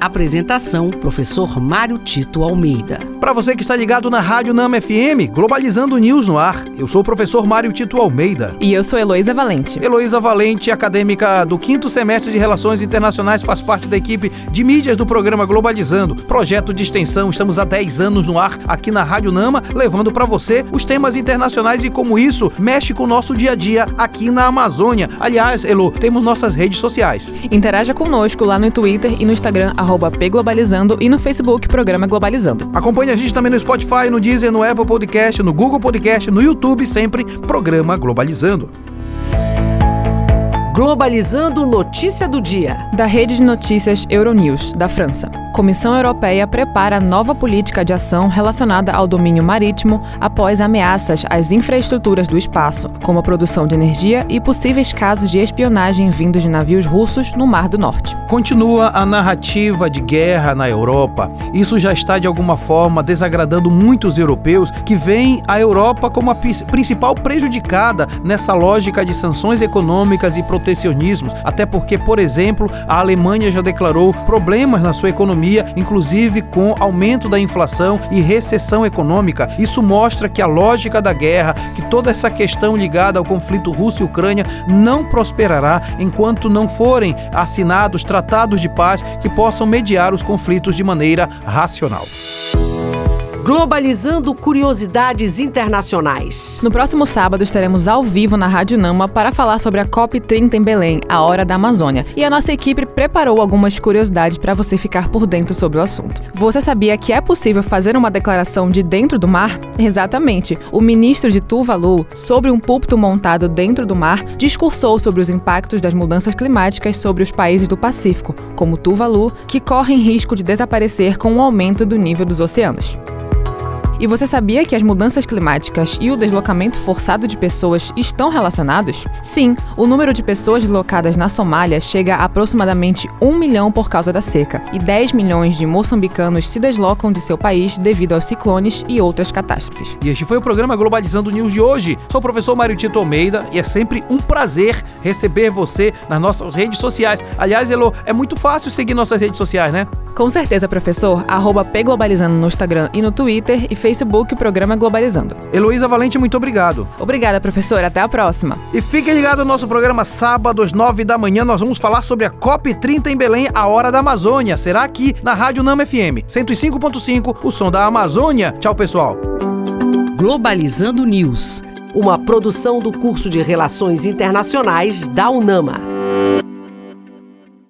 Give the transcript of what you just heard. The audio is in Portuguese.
Apresentação: Professor Mário Tito Almeida. Para você que está ligado na Rádio Nama FM, Globalizando News no ar, eu sou o professor Mário Tito Almeida. E eu sou Heloísa Valente. Heloísa Valente, acadêmica do quinto semestre de Relações Internacionais, faz parte da equipe de mídias do programa Globalizando, projeto de extensão. Estamos há 10 anos no ar aqui na Rádio Nama, levando para você os temas internacionais e como isso mexe com o nosso dia a dia aqui na Amazônia. Aliás, Elo, temos nossas redes sociais. Interaja conosco lá no Twitter e no Instagram, arroba pglobalizando e no Facebook, Programa Globalizando. Acompanhe a gente também no Spotify, no Deezer, no Apple Podcast, no Google Podcast, no YouTube, sempre Programa Globalizando. Globalizando notícia do dia. Da rede de notícias Euronews, da França. Comissão Europeia prepara nova política de ação relacionada ao domínio marítimo após ameaças às infraestruturas do espaço, como a produção de energia e possíveis casos de espionagem vindos de navios russos no Mar do Norte. Continua a narrativa de guerra na Europa. Isso já está de alguma forma desagradando muitos europeus que veem a Europa como a principal prejudicada nessa lógica de sanções econômicas e protecionismos, até porque, por exemplo, a Alemanha já declarou problemas na sua economia inclusive com aumento da inflação e recessão econômica. Isso mostra que a lógica da guerra, que toda essa questão ligada ao conflito Rússia e Ucrânia não prosperará enquanto não forem assinados tratados de paz que possam mediar os conflitos de maneira racional. Globalizando curiosidades internacionais. No próximo sábado estaremos ao vivo na Rádio Nama para falar sobre a COP30 em Belém, a Hora da Amazônia. E a nossa equipe preparou algumas curiosidades para você ficar por dentro sobre o assunto. Você sabia que é possível fazer uma declaração de dentro do mar? Exatamente. O ministro de Tuvalu, sobre um púlpito montado dentro do mar, discursou sobre os impactos das mudanças climáticas sobre os países do Pacífico, como Tuvalu, que correm risco de desaparecer com o aumento do nível dos oceanos. E você sabia que as mudanças climáticas e o deslocamento forçado de pessoas estão relacionados? Sim, o número de pessoas deslocadas na Somália chega a aproximadamente 1 milhão por causa da seca, e 10 milhões de moçambicanos se deslocam de seu país devido aos ciclones e outras catástrofes. E este foi o programa Globalizando News de hoje. Sou o professor Mário Tito Almeida e é sempre um prazer receber você nas nossas redes sociais. Aliás, Elo, é muito fácil seguir nossas redes sociais, né? Com certeza, professor. Arroba Pglobalizando no Instagram e no Twitter e Facebook, Programa Globalizando. Heloísa Valente, muito obrigado. Obrigada, professor. Até a próxima. E fique ligado no nosso programa sábado às nove da manhã. Nós vamos falar sobre a COP30 em Belém, a Hora da Amazônia. Será aqui na Rádio Nama FM 105.5, o som da Amazônia. Tchau, pessoal. Globalizando News, uma produção do curso de Relações Internacionais da UNAMA.